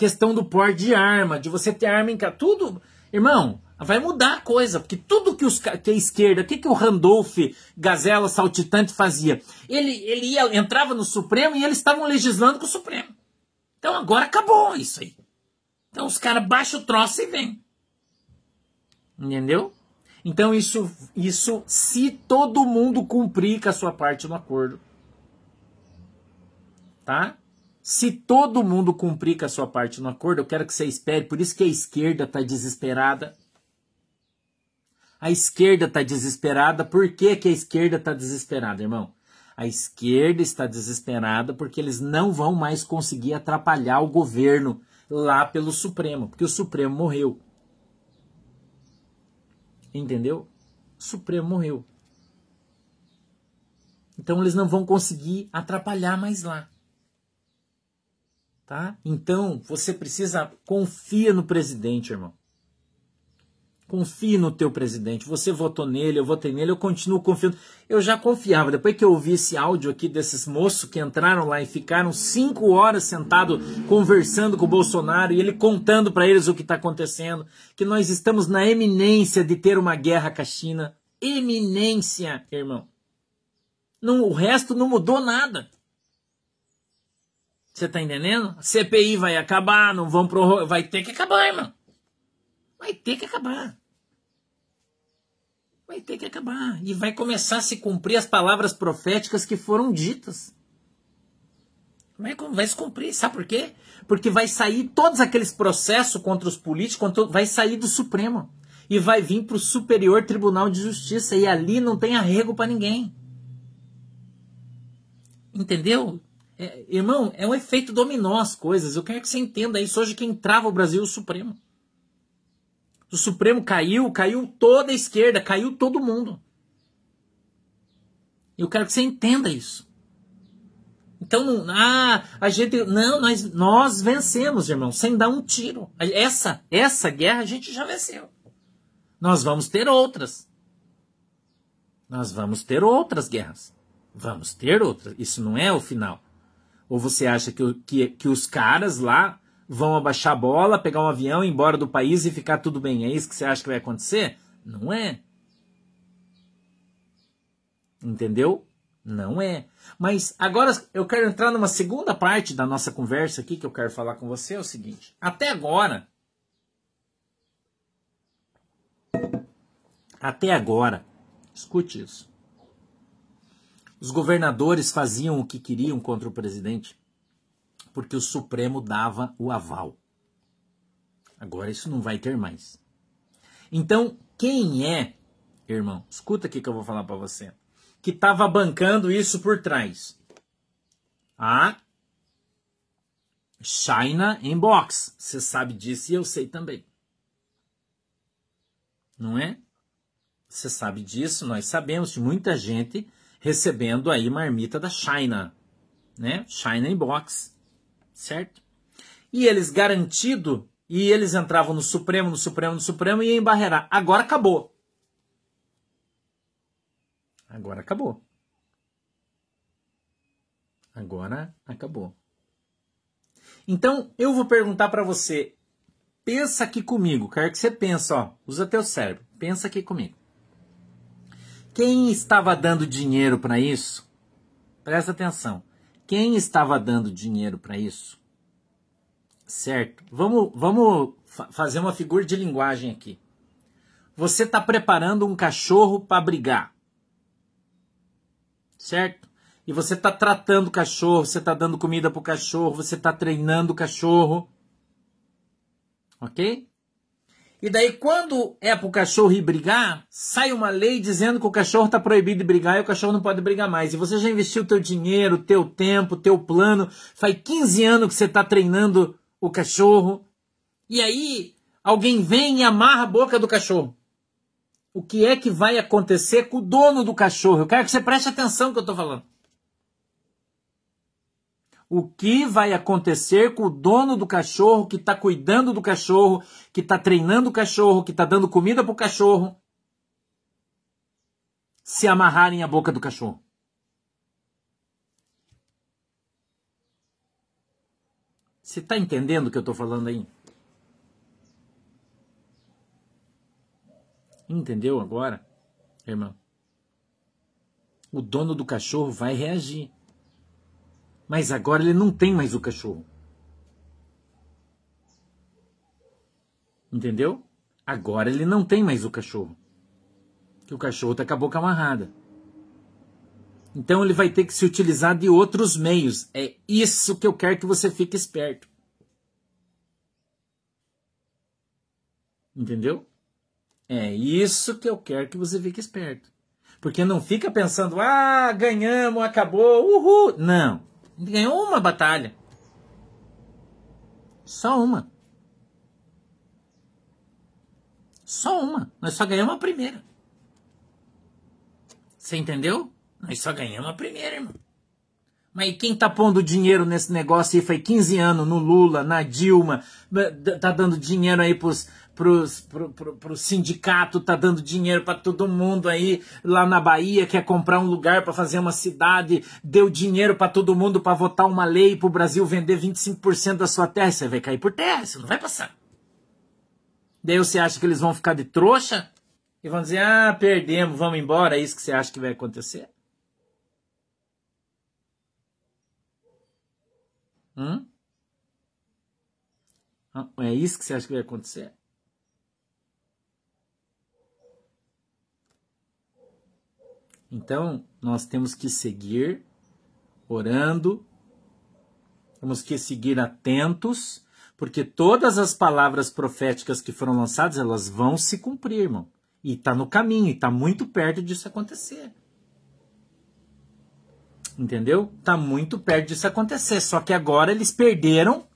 Questão do porte de arma, de você ter arma em casa, tudo Irmão, vai mudar a coisa, porque tudo que, os, que a esquerda, o que, que o Randolph Gazela Saltitante fazia? Ele, ele ia, entrava no Supremo e eles estavam legislando com o Supremo. Então agora acabou isso aí. Então os caras baixam o troço e vem. Entendeu? Então isso, isso se todo mundo cumprir com a sua parte no acordo. Tá? Se todo mundo cumprir com a sua parte no acordo, eu quero que você espere. Por isso que a esquerda está desesperada. A esquerda está desesperada. Por que, que a esquerda está desesperada, irmão? A esquerda está desesperada porque eles não vão mais conseguir atrapalhar o governo lá pelo Supremo, porque o Supremo morreu. Entendeu? O Supremo morreu. Então eles não vão conseguir atrapalhar mais lá. Tá? Então, você precisa confia no presidente, irmão. Confie no teu presidente. Você votou nele, eu votei nele, eu continuo confiando. Eu já confiava. Depois que eu ouvi esse áudio aqui desses moços que entraram lá e ficaram cinco horas sentados conversando com o Bolsonaro e ele contando para eles o que está acontecendo, que nós estamos na eminência de ter uma guerra com a China. Eminência, irmão. Não, o resto não mudou nada. Você tá entendendo? A CPI vai acabar, não vão prorrogar. Vai ter que acabar, irmão. Vai ter que acabar. Vai ter que acabar. E vai começar a se cumprir as palavras proféticas que foram ditas. Vai, vai se cumprir. Sabe por quê? Porque vai sair todos aqueles processos contra os políticos, vai sair do Supremo. E vai vir para o Superior Tribunal de Justiça. E ali não tem arrego para ninguém. Entendeu? É, irmão, é um efeito dominó as coisas. Eu quero que você entenda isso. Hoje quem trava o Brasil é o Supremo. O Supremo caiu, caiu toda a esquerda, caiu todo mundo. Eu quero que você entenda isso. Então, não, ah, a gente, não, nós, nós vencemos, irmão, sem dar um tiro. Essa, essa guerra a gente já venceu. Nós vamos ter outras. Nós vamos ter outras guerras. Vamos ter outras. Isso não é o final. Ou você acha que, que, que os caras lá vão abaixar a bola, pegar um avião, ir embora do país e ficar tudo bem? É isso que você acha que vai acontecer? Não é. Entendeu? Não é. Mas agora eu quero entrar numa segunda parte da nossa conversa aqui que eu quero falar com você. É o seguinte: até agora. Até agora, escute isso. Os governadores faziam o que queriam contra o presidente porque o Supremo dava o aval. Agora isso não vai ter mais. Então, quem é, irmão, escuta aqui que eu vou falar para você, que estava bancando isso por trás? A China Inbox. Você sabe disso e eu sei também. Não é? Você sabe disso, nós sabemos de muita gente recebendo aí marmita da China, né? China Inbox, certo? E eles garantido, e eles entravam no Supremo, no Supremo, no Supremo e ia embarrear. Agora acabou. Agora acabou. Agora acabou. Então, eu vou perguntar para você, pensa aqui comigo, quero que você pense, ó, usa teu cérebro, pensa aqui comigo. Quem estava dando dinheiro para isso? Presta atenção. Quem estava dando dinheiro para isso? Certo? Vamos, vamos fazer uma figura de linguagem aqui. Você está preparando um cachorro para brigar. Certo? E você está tratando o cachorro, você está dando comida para o cachorro, você está treinando o cachorro. Ok? E daí, quando é pro cachorro ir brigar, sai uma lei dizendo que o cachorro está proibido de brigar e o cachorro não pode brigar mais. E você já investiu teu dinheiro, teu tempo, teu plano. Faz 15 anos que você está treinando o cachorro. E aí, alguém vem e amarra a boca do cachorro. O que é que vai acontecer com o dono do cachorro? Eu quero que você preste atenção no que eu estou falando o que vai acontecer com o dono do cachorro, que está cuidando do cachorro, que está treinando o cachorro, que está dando comida para o cachorro, se amarrarem a boca do cachorro. Você está entendendo o que eu estou falando aí? Entendeu agora, irmão? O dono do cachorro vai reagir. Mas agora ele não tem mais o cachorro. Entendeu? Agora ele não tem mais o cachorro. Que o cachorro está com a boca amarrada. Então ele vai ter que se utilizar de outros meios. É isso que eu quero que você fique esperto. Entendeu? É isso que eu quero que você fique esperto. Porque não fica pensando, ah, ganhamos, acabou, uhul. Não. Ganhou uma batalha. Só uma. Só uma. Nós só ganhamos a primeira. Você entendeu? Nós só ganhamos a primeira, irmão. Mas quem tá pondo dinheiro nesse negócio aí foi 15 anos no Lula, na Dilma, tá dando dinheiro aí pros, pros, pro, pro, pro sindicato, tá dando dinheiro para todo mundo aí lá na Bahia, quer comprar um lugar para fazer uma cidade, deu dinheiro para todo mundo para votar uma lei pro Brasil vender 25% da sua terra, você vai cair por terra, isso não vai passar. Daí você acha que eles vão ficar de trouxa e vão dizer: "Ah, perdemos, vamos embora". É isso que você acha que vai acontecer? Hum? É isso que você acha que vai acontecer? Então, nós temos que seguir orando, temos que seguir atentos, porque todas as palavras proféticas que foram lançadas, elas vão se cumprir, irmão. E está no caminho, está muito perto disso acontecer. Entendeu? Tá muito perto disso acontecer. Só que agora eles perderam.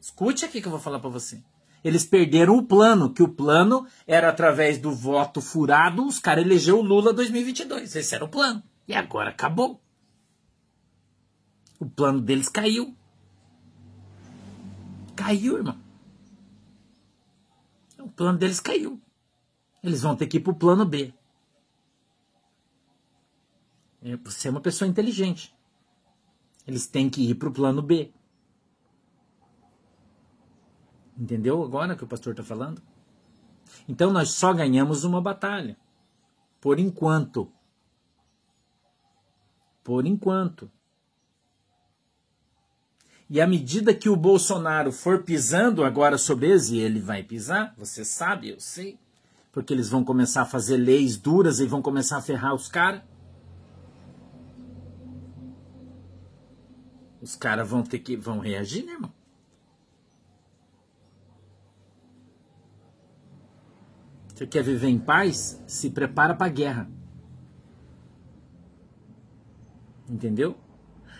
Escute aqui que eu vou falar para você. Eles perderam o plano, que o plano era através do voto furado, os caras elegeu o Lula 2022. Esse era o plano. E agora acabou. O plano deles caiu. Caiu, irmão. O plano deles caiu. Eles vão ter que ir pro plano B. É, você é uma pessoa inteligente. Eles têm que ir para o plano B. Entendeu agora o que o pastor está falando? Então nós só ganhamos uma batalha. Por enquanto. Por enquanto. E à medida que o Bolsonaro for pisando agora sobre eles, e ele vai pisar, você sabe, eu sei, porque eles vão começar a fazer leis duras e vão começar a ferrar os caras. Os caras vão ter que vão reagir, né, irmão? Você quer viver em paz? Se prepara para a guerra. Entendeu?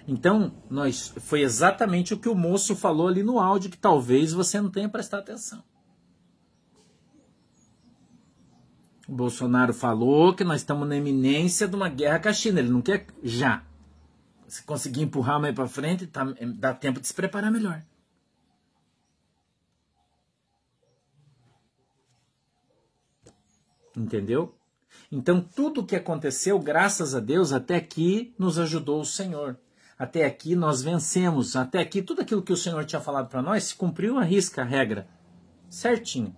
Então, nós foi exatamente o que o moço falou ali no áudio que talvez você não tenha prestado atenção. O Bolsonaro falou que nós estamos na eminência de uma guerra com a China. Ele não quer já. Se conseguir empurrar mais para frente, tá, dá tempo de se preparar melhor. Entendeu? Então, tudo o que aconteceu, graças a Deus, até aqui nos ajudou o Senhor. Até aqui nós vencemos. Até aqui, tudo aquilo que o Senhor tinha falado para nós se cumpriu a risca, a regra. Certinho.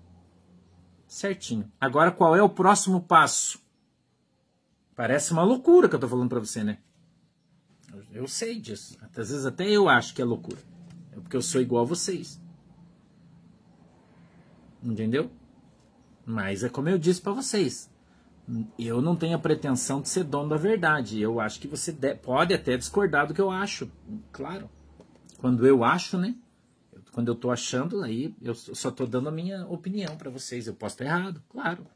Certinho. Agora, qual é o próximo passo? Parece uma loucura que eu estou falando para você, né? Eu sei disso. Às vezes até eu acho que é loucura. É porque eu sou igual a vocês. Entendeu? Mas é como eu disse para vocês. Eu não tenho a pretensão de ser dono da verdade. Eu acho que você pode até discordar do que eu acho. Claro. Quando eu acho, né? Quando eu tô achando, aí eu só tô dando a minha opinião para vocês. Eu posso estar errado, claro.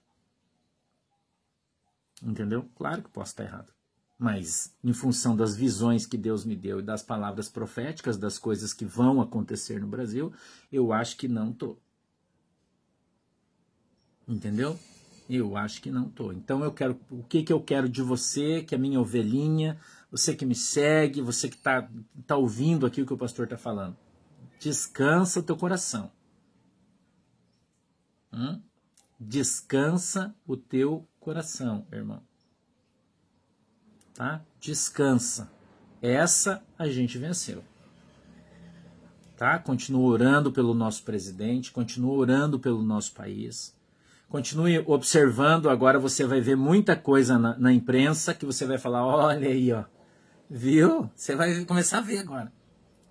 Entendeu? Claro que posso estar errado. Mas, em função das visões que Deus me deu e das palavras proféticas das coisas que vão acontecer no Brasil, eu acho que não tô. Entendeu? Eu acho que não tô. Então eu quero, o que que eu quero de você, que é minha ovelhinha, você que me segue, você que está tá ouvindo aqui o que o pastor está falando. Descansa o teu coração. Hum? Descansa o teu coração, irmão tá? Descansa. Essa a gente venceu. Tá? Continua orando pelo nosso presidente, continua orando pelo nosso país, Continue observando, agora você vai ver muita coisa na, na imprensa que você vai falar, olha aí, ó. Viu? Você vai começar a ver agora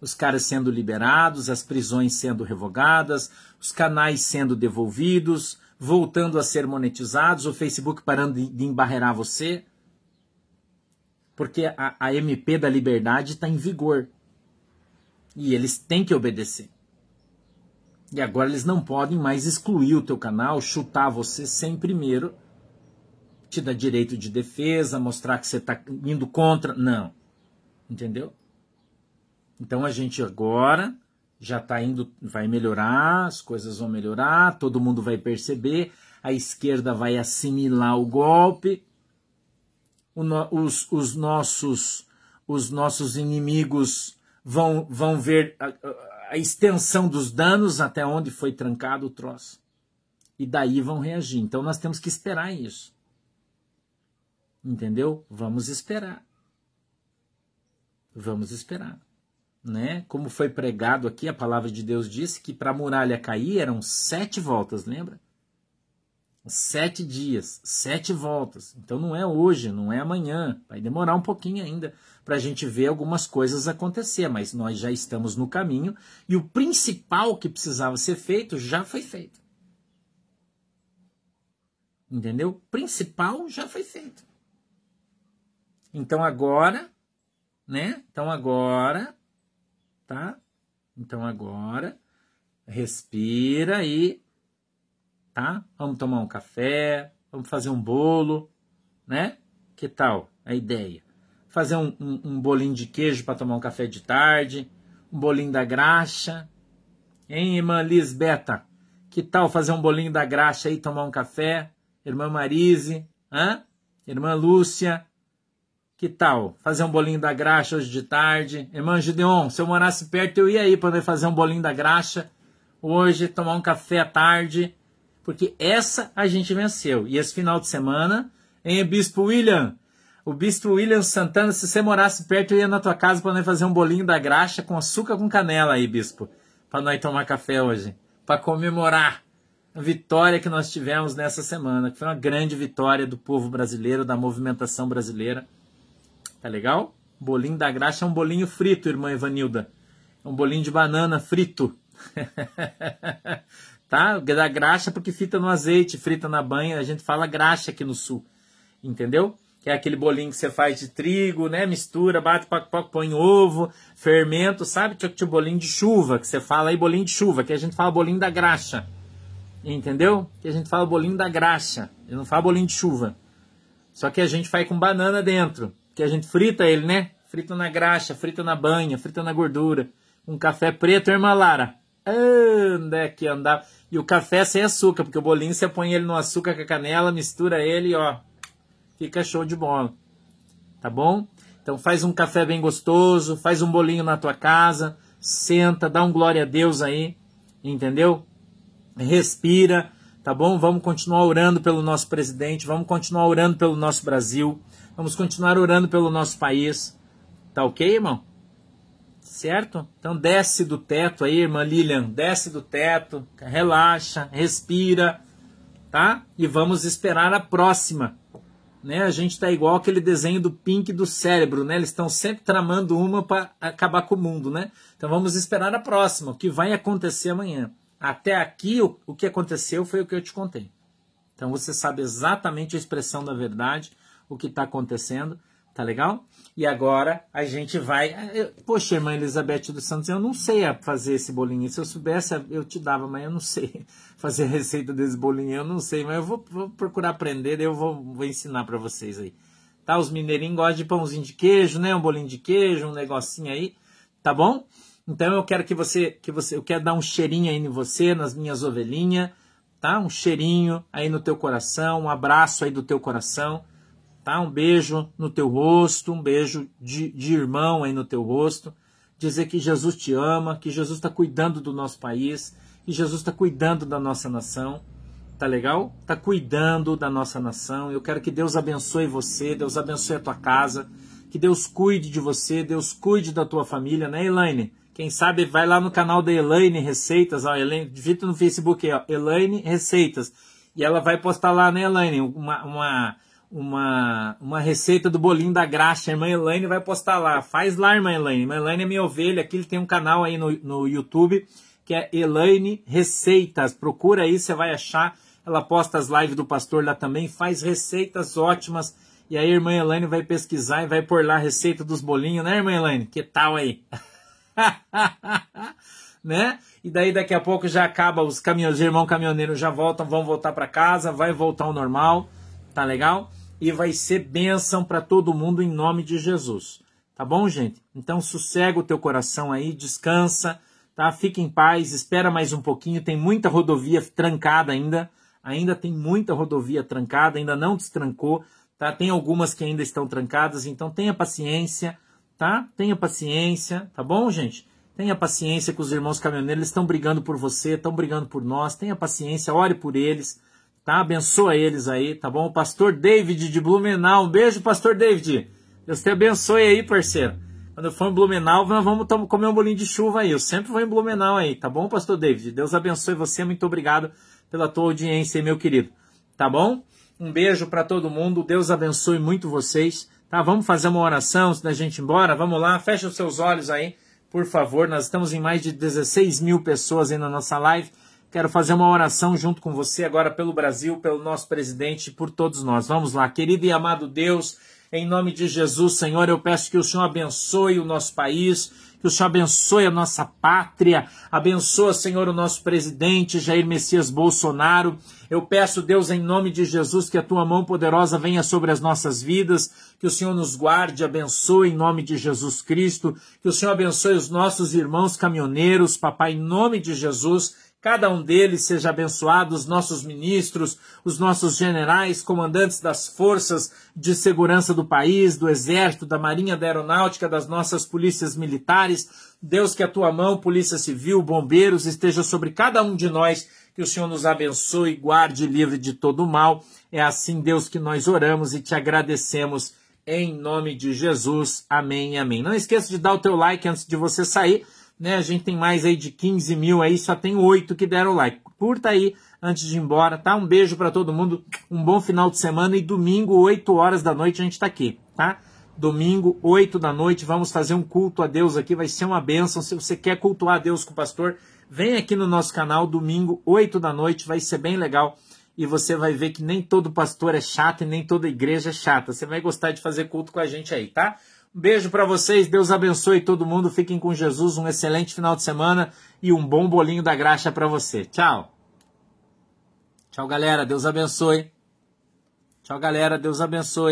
os caras sendo liberados, as prisões sendo revogadas, os canais sendo devolvidos, voltando a ser monetizados, o Facebook parando de, de embarrear você. Porque a, a MP da liberdade está em vigor. E eles têm que obedecer. E agora eles não podem mais excluir o teu canal, chutar você sem primeiro te dar direito de defesa, mostrar que você está indo contra. Não. Entendeu? Então a gente agora já está indo, vai melhorar, as coisas vão melhorar, todo mundo vai perceber, a esquerda vai assimilar o golpe, o no, os, os, nossos, os nossos inimigos vão, vão ver a extensão dos danos até onde foi trancado o troço. E daí vão reagir. Então nós temos que esperar isso. Entendeu? Vamos esperar. Vamos esperar né? Como foi pregado aqui, a palavra de Deus disse que para a muralha cair eram sete voltas, lembra? Sete dias, sete voltas. Então não é hoje, não é amanhã. Vai demorar um pouquinho ainda para a gente ver algumas coisas acontecer, mas nós já estamos no caminho e o principal que precisava ser feito já foi feito. Entendeu? O principal já foi feito. Então agora, né? Então agora tá? Então agora respira e tá? Vamos tomar um café, vamos fazer um bolo, né? Que tal a ideia? Fazer um, um, um bolinho de queijo para tomar um café de tarde, um bolinho da graxa, hein, irmã Lisbeta? Que tal fazer um bolinho da graxa aí, tomar um café? Irmã Marise, hã? Irmã Lúcia, que tal fazer um bolinho da graxa hoje de tarde? Irmã Gideon, se eu morasse perto, eu ia aí para fazer um bolinho da graxa hoje, tomar um café à tarde, porque essa a gente venceu. E esse final de semana, em Bispo William, o Bispo William Santana, se você morasse perto, eu ia na tua casa para fazer um bolinho da graxa com açúcar com canela aí, Bispo, para nós tomar café hoje, para comemorar a vitória que nós tivemos nessa semana, que foi uma grande vitória do povo brasileiro, da movimentação brasileira. Tá legal? Bolinho da graxa é um bolinho frito, irmã Evanilda. É um bolinho de banana frito. <laughs> tá? Da graxa porque frita no azeite, frita na banha. A gente fala graxa aqui no sul. Entendeu? Que é aquele bolinho que você faz de trigo, né? Mistura, bate, poc, poc, põe ovo, fermento, sabe? Tinha bolinho de chuva, que você fala aí bolinho de chuva, que a gente fala bolinho da graxa. Entendeu? Que a gente fala bolinho da graxa. Eu não falo bolinho de chuva. Só que a gente faz com banana dentro que a gente frita ele, né? Frita na graxa, frita na banha, frita na gordura. Um café preto, irmã Lara. Anda que andava. E o café sem açúcar, porque o bolinho você põe ele no açúcar com a canela, mistura ele, ó. Fica show de bola. Tá bom? Então faz um café bem gostoso, faz um bolinho na tua casa, senta, dá um glória a Deus aí, entendeu? Respira, tá bom? Vamos continuar orando pelo nosso presidente, vamos continuar orando pelo nosso Brasil. Vamos continuar orando pelo nosso país. Tá ok, irmão? Certo? Então desce do teto aí, irmã Lilian. Desce do teto, relaxa, respira, tá? E vamos esperar a próxima. Né? A gente tá igual aquele desenho do Pink do cérebro, né? Eles estão sempre tramando uma para acabar com o mundo, né? Então vamos esperar a próxima, o que vai acontecer amanhã. Até aqui, o, o que aconteceu foi o que eu te contei. Então você sabe exatamente a expressão da verdade o que está acontecendo, tá legal? E agora a gente vai. Poxa, irmã Elizabeth dos Santos, eu não sei fazer esse bolinho. Se eu soubesse, eu te dava, mas eu não sei <laughs> fazer a receita desse bolinho. Eu não sei, mas eu vou, vou procurar aprender, eu vou, vou ensinar para vocês aí. Tá? Os mineirinhos gostam de pãozinho de queijo, né? Um bolinho de queijo, um negocinho aí, tá bom? Então eu quero que você, que você, eu quero dar um cheirinho aí em você, nas minhas ovelhinhas, tá? Um cheirinho aí no teu coração, um abraço aí do teu coração tá? Um beijo no teu rosto, um beijo de, de irmão aí no teu rosto. Dizer que Jesus te ama, que Jesus está cuidando do nosso país, que Jesus está cuidando da nossa nação. Tá legal? Tá cuidando da nossa nação. Eu quero que Deus abençoe você, Deus abençoe a tua casa, que Deus cuide de você, Deus cuide da tua família, né, Elaine? Quem sabe vai lá no canal da Elaine Receitas, ó, Elaine, digita no Facebook, ó, Elaine Receitas E ela vai postar lá, né, Elaine? Uma, uma, uma, uma receita do bolinho da graxa. A irmã Elaine vai postar lá. Faz lá, irmã Elaine. Irmã Elaine é minha ovelha. Aqui ele tem um canal aí no, no YouTube que é Elaine Receitas. Procura aí, você vai achar. Ela posta as lives do pastor lá também. Faz receitas ótimas. E aí a irmã Elaine vai pesquisar e vai pôr lá a receita dos bolinhos, né, irmã Elaine? Que tal aí? <laughs> né? E daí daqui a pouco já acaba, os caminhões, os irmãos caminhoneiros já voltam, vão voltar para casa, vai voltar ao normal, tá legal? E vai ser bênção para todo mundo em nome de Jesus. Tá bom, gente? Então sossega o teu coração aí, descansa, tá? Fica em paz, espera mais um pouquinho, tem muita rodovia trancada ainda, ainda tem muita rodovia trancada, ainda não destrancou, tá? Tem algumas que ainda estão trancadas, então tenha paciência, tá? Tenha paciência, tá bom, gente? Tenha paciência com os irmãos caminhoneiros, eles estão brigando por você, estão brigando por nós. Tenha paciência, ore por eles, tá? Abençoa eles aí, tá bom? O pastor David de Blumenau, um beijo, pastor David. Deus te abençoe aí, parceiro. Quando eu for em Blumenau, nós vamos comer um bolinho de chuva aí. Eu sempre vou em Blumenau aí, tá bom, pastor David? Deus abençoe você, muito obrigado pela tua audiência, meu querido. Tá bom? Um beijo para todo mundo, Deus abençoe muito vocês. Tá, vamos fazer uma oração antes da gente ir embora? Vamos lá, fecha os seus olhos aí por favor, nós estamos em mais de 16 mil pessoas aí na nossa live. Quero fazer uma oração junto com você agora pelo Brasil, pelo nosso presidente e por todos nós. Vamos lá, querido e amado Deus, em nome de Jesus, Senhor, eu peço que o Senhor abençoe o nosso país, que o Senhor abençoe a nossa pátria, abençoa, Senhor, o nosso presidente Jair Messias Bolsonaro. Eu peço, Deus, em nome de Jesus, que a tua mão poderosa venha sobre as nossas vidas, que o Senhor nos guarde, abençoe em nome de Jesus Cristo, que o Senhor abençoe os nossos irmãos caminhoneiros, papai, em nome de Jesus cada um deles seja abençoado, os nossos ministros, os nossos generais, comandantes das forças de segurança do país, do exército, da marinha, da aeronáutica, das nossas polícias militares. Deus, que a tua mão, polícia civil, bombeiros, esteja sobre cada um de nós, que o Senhor nos abençoe, guarde livre de todo o mal. É assim, Deus, que nós oramos e te agradecemos em nome de Jesus. Amém amém. Não esqueça de dar o teu like antes de você sair né? A gente tem mais aí de 15 mil aí, só tem oito que deram like. Curta aí antes de ir embora, tá? Um beijo para todo mundo, um bom final de semana e domingo, 8 horas da noite, a gente tá aqui, tá? Domingo, 8 da noite, vamos fazer um culto a Deus aqui, vai ser uma bênção. Se você quer cultuar a Deus com o pastor, vem aqui no nosso canal, domingo, 8 da noite, vai ser bem legal. E você vai ver que nem todo pastor é chato e nem toda igreja é chata. Você vai gostar de fazer culto com a gente aí, tá? Um beijo para vocês, Deus abençoe todo mundo, fiquem com Jesus, um excelente final de semana e um bom bolinho da graxa para você. Tchau. Tchau, galera, Deus abençoe. Tchau, galera, Deus abençoe.